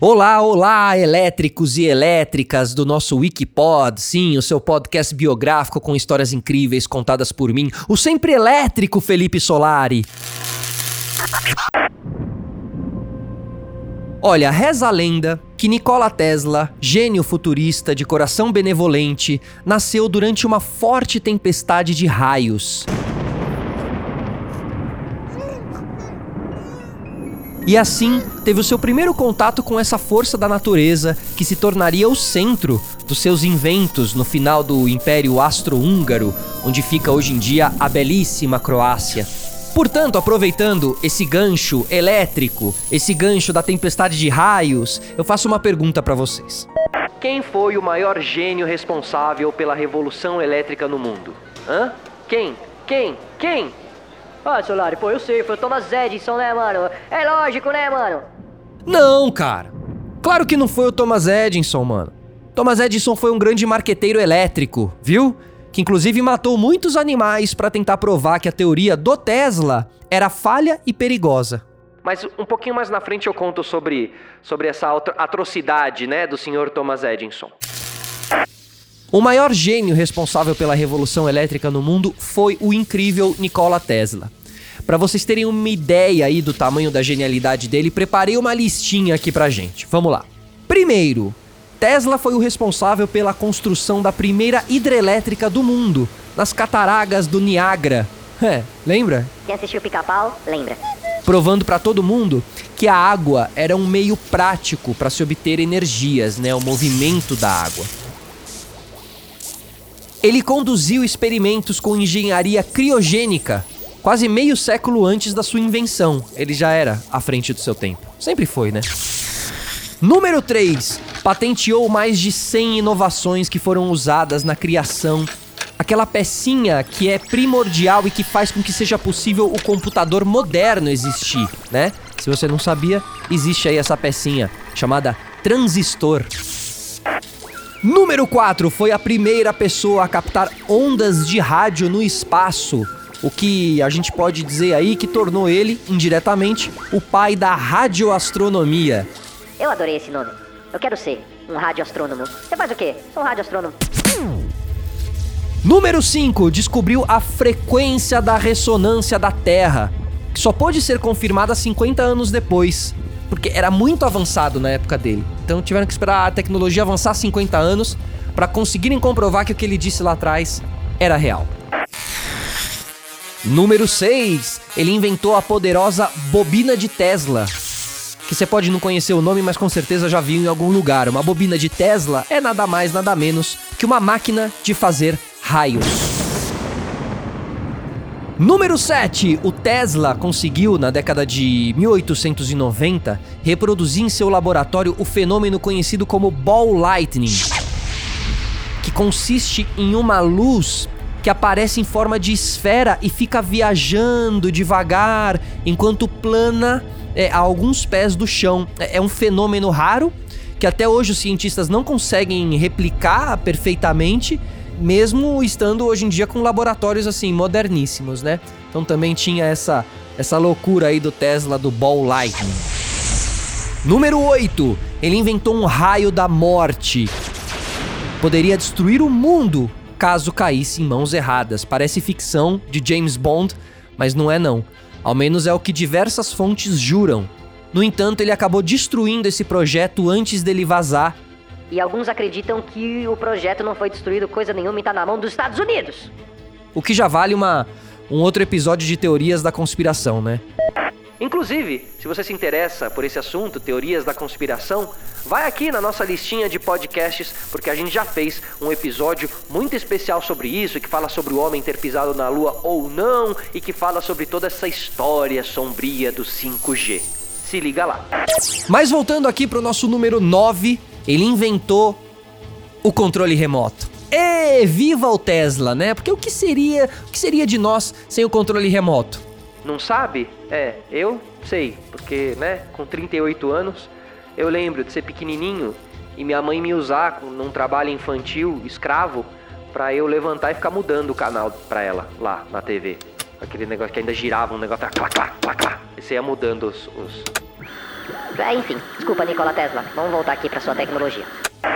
Olá, olá, elétricos e elétricas do nosso Wikipod, sim, o seu podcast biográfico com histórias incríveis contadas por mim, o sempre elétrico Felipe Solari. Olha, reza a lenda que Nikola Tesla, gênio futurista de coração benevolente, nasceu durante uma forte tempestade de raios. E assim teve o seu primeiro contato com essa força da natureza que se tornaria o centro dos seus inventos no final do Império Austro-Húngaro, onde fica hoje em dia a belíssima Croácia. Portanto, aproveitando esse gancho elétrico, esse gancho da tempestade de raios, eu faço uma pergunta para vocês. Quem foi o maior gênio responsável pela revolução elétrica no mundo? Hã? Quem? Quem? Quem? Ah, Solari, pô, eu sei, foi o Thomas Edison, né, mano? É lógico, né, mano? Não, cara. Claro que não foi o Thomas Edison, mano. Thomas Edison foi um grande marqueteiro elétrico, viu? Que inclusive matou muitos animais para tentar provar que a teoria do Tesla era falha e perigosa. Mas um pouquinho mais na frente eu conto sobre, sobre essa atrocidade, né, do senhor Thomas Edison. O maior gênio responsável pela revolução elétrica no mundo foi o incrível Nikola Tesla. Para vocês terem uma ideia aí do tamanho da genialidade dele, preparei uma listinha aqui pra gente. Vamos lá. Primeiro, Tesla foi o responsável pela construção da primeira hidrelétrica do mundo, nas cataragas do Niágara. É, lembra? Quem assistiu Pica-Pau, lembra. Provando para todo mundo que a água era um meio prático para se obter energias, né, o movimento da água. Ele conduziu experimentos com engenharia criogênica quase meio século antes da sua invenção. Ele já era à frente do seu tempo. Sempre foi, né? Número 3. Patenteou mais de 100 inovações que foram usadas na criação. Aquela pecinha que é primordial e que faz com que seja possível o computador moderno existir, né? Se você não sabia, existe aí essa pecinha chamada transistor. Número 4 foi a primeira pessoa a captar ondas de rádio no espaço o que a gente pode dizer aí que tornou ele, indiretamente, o pai da radioastronomia. Eu adorei esse nome. Eu quero ser um radioastrônomo. Você faz o quê? Sou um radioastrônomo. Número 5. Descobriu a frequência da ressonância da Terra, que só pôde ser confirmada 50 anos depois, porque era muito avançado na época dele. Então tiveram que esperar a tecnologia avançar 50 anos para conseguirem comprovar que o que ele disse lá atrás era real. Número 6. Ele inventou a poderosa bobina de Tesla. Que você pode não conhecer o nome, mas com certeza já viu em algum lugar. Uma bobina de Tesla é nada mais, nada menos que uma máquina de fazer raios. Número 7. O Tesla conseguiu, na década de 1890, reproduzir em seu laboratório o fenômeno conhecido como ball lightning, que consiste em uma luz que aparece em forma de esfera e fica viajando devagar enquanto plana é, a alguns pés do chão. É, é um fenômeno raro que até hoje os cientistas não conseguem replicar perfeitamente, mesmo estando hoje em dia com laboratórios assim moderníssimos, né? Então também tinha essa essa loucura aí do Tesla do Ball Lightning. Número 8. Ele inventou um raio da morte. Poderia destruir o mundo caso caísse em mãos erradas. Parece ficção de James Bond, mas não é não. Ao menos é o que diversas fontes juram. No entanto, ele acabou destruindo esse projeto antes dele vazar. E alguns acreditam que o projeto não foi destruído coisa nenhuma e está na mão dos Estados Unidos. O que já vale uma, um outro episódio de teorias da conspiração, né? Inclusive, se você se interessa por esse assunto, teorias da conspiração, vai aqui na nossa listinha de podcasts, porque a gente já fez um episódio muito especial sobre isso, que fala sobre o homem ter pisado na lua ou não, e que fala sobre toda essa história sombria do 5G. Se liga lá. Mas voltando aqui para o nosso número 9, ele inventou o controle remoto. E viva o Tesla, né? Porque o que seria, o que seria de nós sem o controle remoto? Não sabe? É, eu sei, porque, né, com 38 anos, eu lembro de ser pequenininho e minha mãe me usar num trabalho infantil, escravo, para eu levantar e ficar mudando o canal para ela lá na TV. Aquele negócio que ainda girava, um negócio, clá, clá, clá, clá. E você ia mudando os, os É, enfim, desculpa, Nikola Tesla. Vamos voltar aqui para sua tecnologia.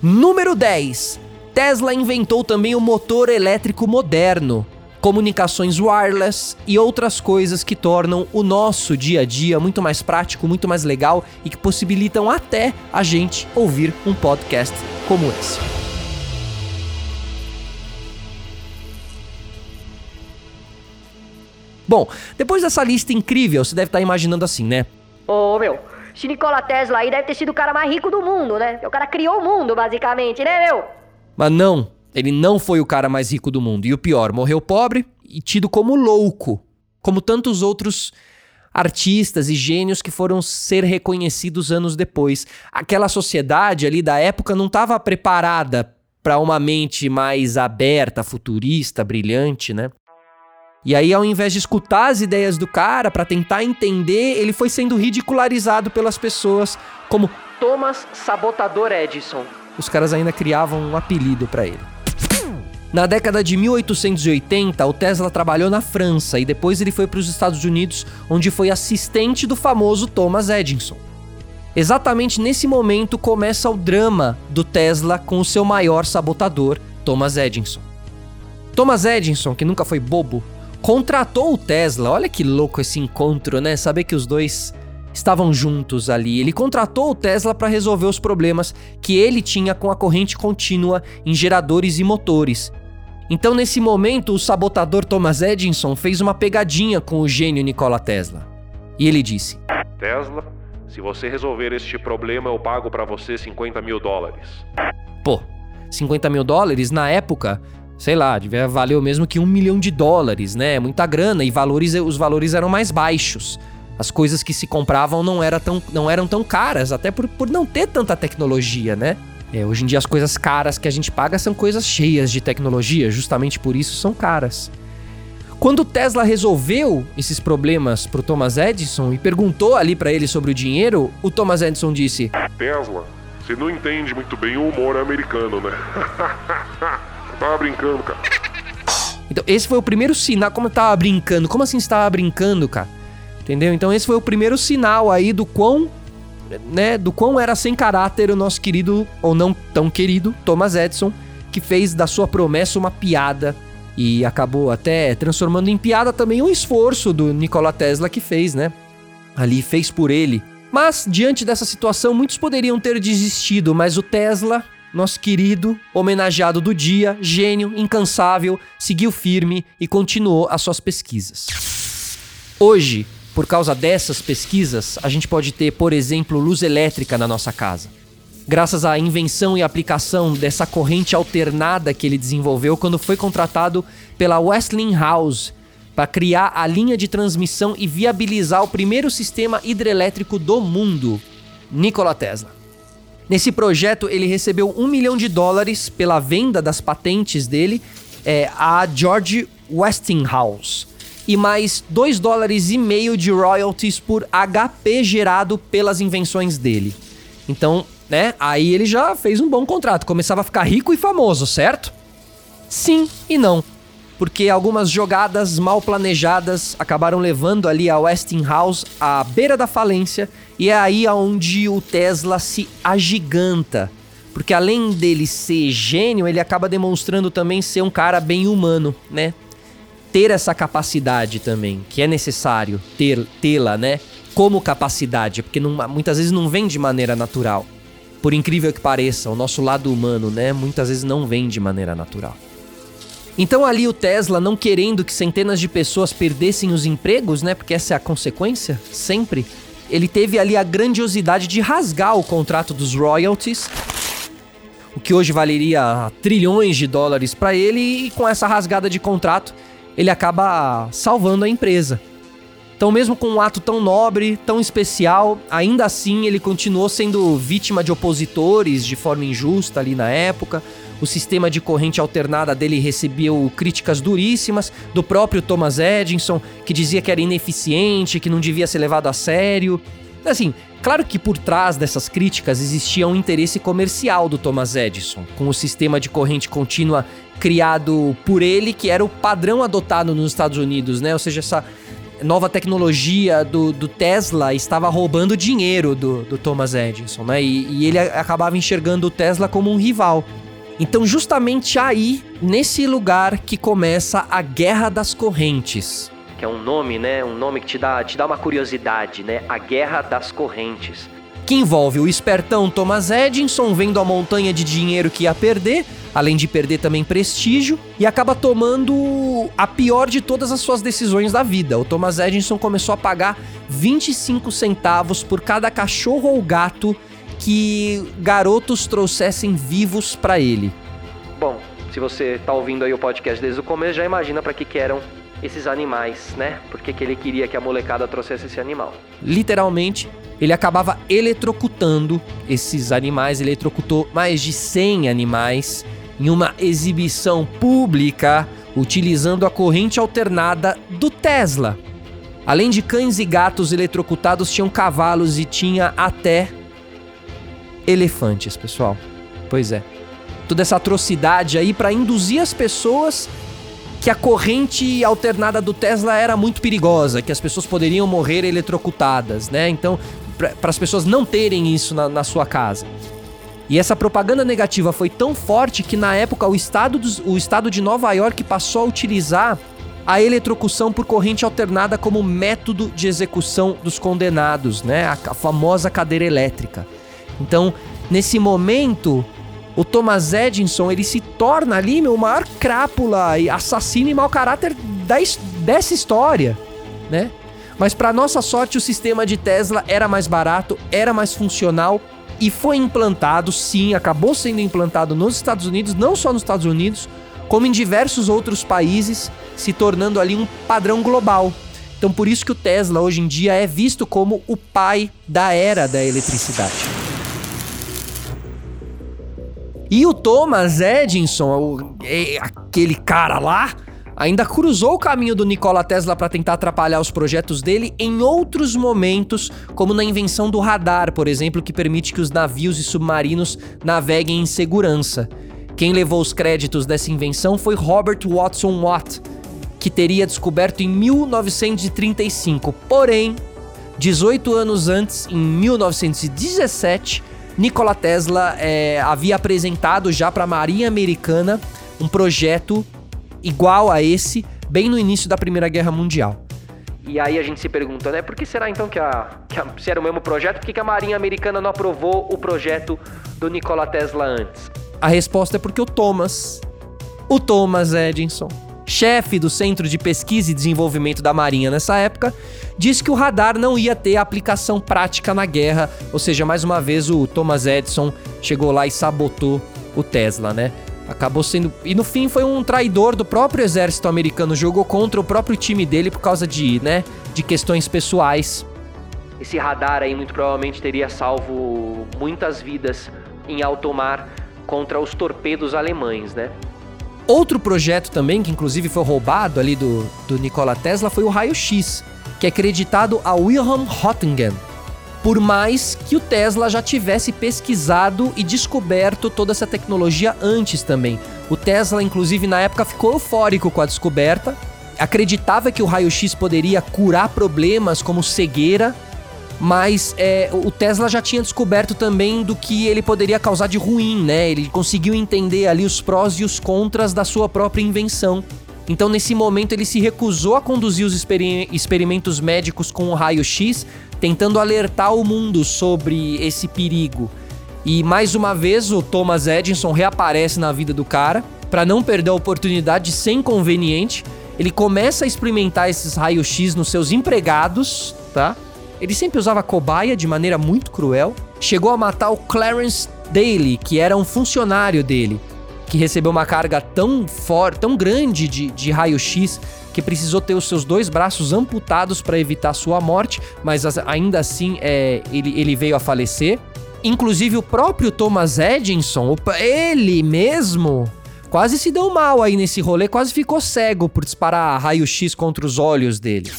Número 10. Tesla inventou também o motor elétrico moderno, comunicações wireless e outras coisas que tornam o nosso dia a dia muito mais prático, muito mais legal e que possibilitam até a gente ouvir um podcast como esse. Bom, depois dessa lista incrível, você deve estar imaginando assim, né? Ô, meu, esse Nikola Tesla aí deve ter sido o cara mais rico do mundo, né? O cara criou o mundo, basicamente, né, meu? Mas não, ele não foi o cara mais rico do mundo. E o pior, morreu pobre e tido como louco, como tantos outros artistas e gênios que foram ser reconhecidos anos depois. Aquela sociedade ali da época não estava preparada para uma mente mais aberta, futurista, brilhante, né? E aí, ao invés de escutar as ideias do cara para tentar entender, ele foi sendo ridicularizado pelas pessoas como Thomas Sabotador Edison. Os caras ainda criavam um apelido para ele. Na década de 1880, o Tesla trabalhou na França e depois ele foi para os Estados Unidos, onde foi assistente do famoso Thomas Edison. Exatamente nesse momento começa o drama do Tesla com o seu maior sabotador, Thomas Edison. Thomas Edison, que nunca foi bobo, contratou o Tesla. Olha que louco esse encontro, né? Saber que os dois estavam juntos ali. Ele contratou o Tesla para resolver os problemas que ele tinha com a corrente contínua em geradores e motores. Então, nesse momento, o sabotador Thomas Edison fez uma pegadinha com o gênio Nikola Tesla. E ele disse: Tesla, se você resolver este problema, eu pago para você 50 mil dólares. Pô, 50 mil dólares na época sei lá, devia valer o mesmo que um milhão de dólares, né? Muita grana e valores, os valores eram mais baixos. As coisas que se compravam não, era tão, não eram tão caras, até por, por não ter tanta tecnologia, né? É, hoje em dia as coisas caras que a gente paga são coisas cheias de tecnologia, justamente por isso são caras. Quando o Tesla resolveu esses problemas pro Thomas Edison e perguntou ali para ele sobre o dinheiro, o Thomas Edison disse: Tesla, você não entende muito bem o humor americano, né? tava brincando, cara. Então, esse foi o primeiro sinal. Como eu tava brincando? Como assim você tava brincando, cara? Entendeu? Então, esse foi o primeiro sinal aí do quão. Né, do quão era sem caráter o nosso querido, ou não tão querido, Thomas Edison, que fez da sua promessa uma piada e acabou até transformando em piada também um esforço do Nikola Tesla que fez, né? Ali fez por ele. Mas diante dessa situação, muitos poderiam ter desistido, mas o Tesla nosso querido homenageado do dia, gênio, incansável, seguiu firme e continuou as suas pesquisas. Hoje, por causa dessas pesquisas, a gente pode ter, por exemplo, luz elétrica na nossa casa. Graças à invenção e aplicação dessa corrente alternada que ele desenvolveu quando foi contratado pela Westinghouse para criar a linha de transmissão e viabilizar o primeiro sistema hidrelétrico do mundo, Nikola Tesla. Nesse projeto, ele recebeu um milhão de dólares pela venda das patentes dele é, a George Westinghouse e mais 2 dólares e meio de royalties por HP gerado pelas invenções dele. Então, né, aí ele já fez um bom contrato, começava a ficar rico e famoso, certo? Sim e não porque algumas jogadas mal planejadas acabaram levando ali a Westinghouse à beira da falência e é aí aonde o Tesla se agiganta. Porque além dele ser gênio, ele acaba demonstrando também ser um cara bem humano, né? Ter essa capacidade também, que é necessário ter tê-la, né? Como capacidade, porque não, muitas vezes não vem de maneira natural. Por incrível que pareça, o nosso lado humano, né? Muitas vezes não vem de maneira natural. Então ali o Tesla não querendo que centenas de pessoas perdessem os empregos, né? Porque essa é a consequência, sempre. Ele teve ali a grandiosidade de rasgar o contrato dos royalties, o que hoje valeria trilhões de dólares para ele, e com essa rasgada de contrato, ele acaba salvando a empresa. Então, mesmo com um ato tão nobre, tão especial, ainda assim ele continuou sendo vítima de opositores de forma injusta ali na época. O sistema de corrente alternada dele recebeu críticas duríssimas do próprio Thomas Edison, que dizia que era ineficiente, que não devia ser levado a sério. Assim, claro que por trás dessas críticas existia um interesse comercial do Thomas Edison, com o sistema de corrente contínua criado por ele, que era o padrão adotado nos Estados Unidos, né? Ou seja, essa nova tecnologia do, do Tesla estava roubando dinheiro do, do Thomas Edison, né? E, e ele acabava enxergando o Tesla como um rival. Então, justamente aí, nesse lugar que começa a Guerra das Correntes. Que é um nome, né? Um nome que te dá, te dá uma curiosidade, né? A Guerra das Correntes. Que envolve o espertão Thomas Edison vendo a montanha de dinheiro que ia perder, além de perder também prestígio, e acaba tomando a pior de todas as suas decisões da vida. O Thomas Edison começou a pagar 25 centavos por cada cachorro ou gato que garotos trouxessem vivos para ele. Bom, se você tá ouvindo aí o podcast desde o começo, já imagina para que que eram esses animais, né? Porque que ele queria que a molecada trouxesse esse animal. Literalmente, ele acabava eletrocutando esses animais, eletrocutou mais de 100 animais em uma exibição pública utilizando a corrente alternada do Tesla. Além de cães e gatos eletrocutados, tinham cavalos e tinha até elefantes, pessoal. Pois é. Toda essa atrocidade aí para induzir as pessoas que a corrente alternada do Tesla era muito perigosa, que as pessoas poderiam morrer eletrocutadas, né? Então, para as pessoas não terem isso na, na, sua casa. E essa propaganda negativa foi tão forte que na época o estado, dos, o estado de Nova York passou a utilizar a eletrocução por corrente alternada como método de execução dos condenados, né? A, a famosa cadeira elétrica. Então, nesse momento, o Thomas Edison ele se torna ali meu maior crápula e assassino e mau caráter da, dessa história, né? Mas para nossa sorte o sistema de Tesla era mais barato, era mais funcional e foi implantado, sim, acabou sendo implantado nos Estados Unidos, não só nos Estados Unidos, como em diversos outros países, se tornando ali um padrão global. Então por isso que o Tesla hoje em dia é visto como o pai da era da eletricidade. E o Thomas Edison, é, aquele cara lá, ainda cruzou o caminho do Nikola Tesla para tentar atrapalhar os projetos dele em outros momentos, como na invenção do radar, por exemplo, que permite que os navios e submarinos naveguem em segurança. Quem levou os créditos dessa invenção foi Robert Watson Watt, que teria descoberto em 1935. Porém, 18 anos antes, em 1917, Nikola Tesla é, havia apresentado já para a Marinha Americana um projeto igual a esse, bem no início da Primeira Guerra Mundial. E aí a gente se pergunta, né? Por que será então que a, que a se era o mesmo projeto, por que, que a Marinha Americana não aprovou o projeto do Nikola Tesla antes? A resposta é porque o Thomas, o Thomas Edison, chefe do Centro de Pesquisa e Desenvolvimento da Marinha nessa época, disse que o radar não ia ter aplicação prática na guerra, ou seja, mais uma vez o Thomas Edison chegou lá e sabotou o Tesla, né? Acabou sendo. E no fim foi um traidor do próprio exército americano, jogou contra o próprio time dele por causa de, né, de questões pessoais. Esse radar aí muito provavelmente teria salvo muitas vidas em alto mar contra os torpedos alemães, né? Outro projeto também, que inclusive foi roubado ali do, do Nikola Tesla, foi o raio-x, que é acreditado a Wilhelm Röntgen. Por mais que o Tesla já tivesse pesquisado e descoberto toda essa tecnologia antes também. O Tesla, inclusive, na época ficou eufórico com a descoberta, acreditava que o raio-x poderia curar problemas como cegueira mas é, o Tesla já tinha descoberto também do que ele poderia causar de ruim, né? Ele conseguiu entender ali os prós e os contras da sua própria invenção. Então, nesse momento, ele se recusou a conduzir os experimentos médicos com o raio-x, tentando alertar o mundo sobre esse perigo. E mais uma vez, o Thomas Edison reaparece na vida do cara para não perder a oportunidade de ser inconveniente. Ele começa a experimentar esses raios-x nos seus empregados, tá? Ele sempre usava cobaia de maneira muito cruel. Chegou a matar o Clarence Daly, que era um funcionário dele, que recebeu uma carga tão forte, tão grande de, de raio-x que precisou ter os seus dois braços amputados para evitar sua morte, mas ainda assim é, ele, ele veio a falecer. Inclusive o próprio Thomas Edison, ele mesmo, quase se deu mal aí nesse rolê, quase ficou cego por disparar raio-x contra os olhos dele.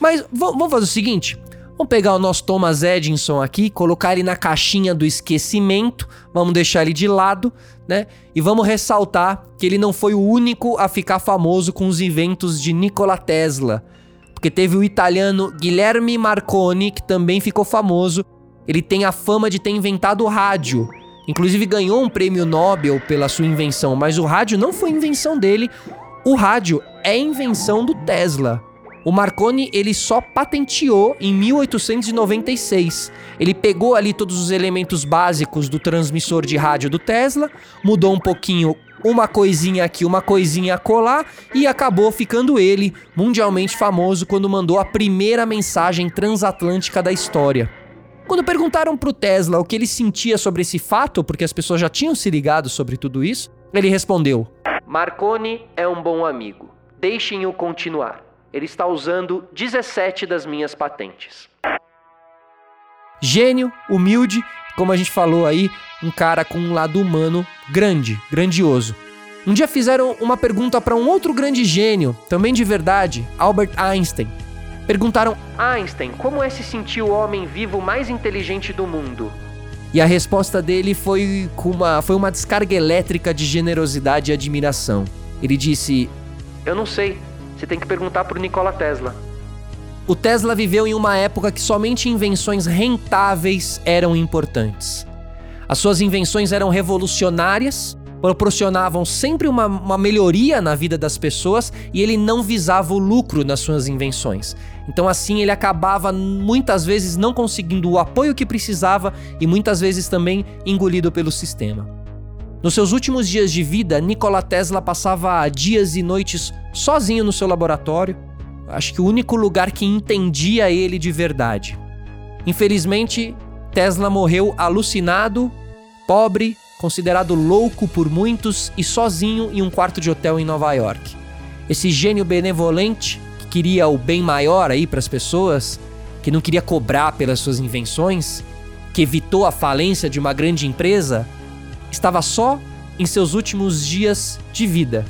Mas vamos fazer o seguinte: vamos pegar o nosso Thomas Edison aqui, colocar ele na caixinha do esquecimento, vamos deixar ele de lado, né? E vamos ressaltar que ele não foi o único a ficar famoso com os inventos de Nikola Tesla. porque teve o italiano Guilherme Marconi, que também ficou famoso. Ele tem a fama de ter inventado o rádio. Inclusive ganhou um prêmio Nobel pela sua invenção, mas o rádio não foi invenção dele. O rádio é invenção do Tesla. O Marconi ele só patenteou em 1896. Ele pegou ali todos os elementos básicos do transmissor de rádio do Tesla, mudou um pouquinho uma coisinha aqui, uma coisinha colar e acabou ficando ele mundialmente famoso quando mandou a primeira mensagem transatlântica da história. Quando perguntaram pro Tesla o que ele sentia sobre esse fato, porque as pessoas já tinham se ligado sobre tudo isso, ele respondeu: Marconi é um bom amigo. Deixem-o continuar. Ele está usando 17 das minhas patentes. Gênio, humilde, como a gente falou aí, um cara com um lado humano grande, grandioso. Um dia fizeram uma pergunta para um outro grande gênio, também de verdade, Albert Einstein. Perguntaram: Einstein, como é se sentir o homem vivo mais inteligente do mundo? E a resposta dele foi, uma, foi uma descarga elétrica de generosidade e admiração. Ele disse: Eu não sei. Você tem que perguntar pro Nikola Tesla. O Tesla viveu em uma época que somente invenções rentáveis eram importantes. As suas invenções eram revolucionárias, proporcionavam sempre uma, uma, melhoria na vida das pessoas e ele não visava o lucro nas suas invenções. Então, assim, ele acabava muitas vezes não conseguindo o apoio que precisava e muitas vezes também engolido pelo sistema. Nos seus últimos dias de vida, Nikola Tesla passava dias e noites sozinho no seu laboratório. Acho que o único lugar que entendia ele de verdade. Infelizmente, Tesla morreu alucinado, pobre, considerado louco por muitos e sozinho em um quarto de hotel em Nova York. Esse gênio benevolente que queria o bem maior aí para as pessoas, que não queria cobrar pelas suas invenções, que evitou a falência de uma grande empresa, estava só em seus últimos dias de vida.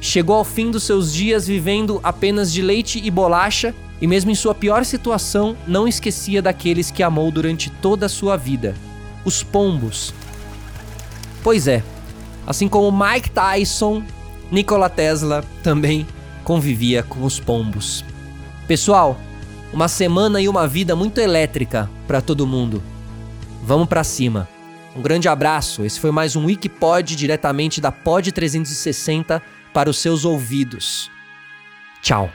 Chegou ao fim dos seus dias vivendo apenas de leite e bolacha e, mesmo em sua pior situação, não esquecia daqueles que amou durante toda a sua vida: os pombos. Pois é, assim como Mike Tyson, Nikola Tesla também convivia com os pombos. Pessoal, uma semana e uma vida muito elétrica para todo mundo. Vamos para cima. Um grande abraço. Esse foi mais um Wikipod diretamente da Pod 360 para os seus ouvidos. Tchau.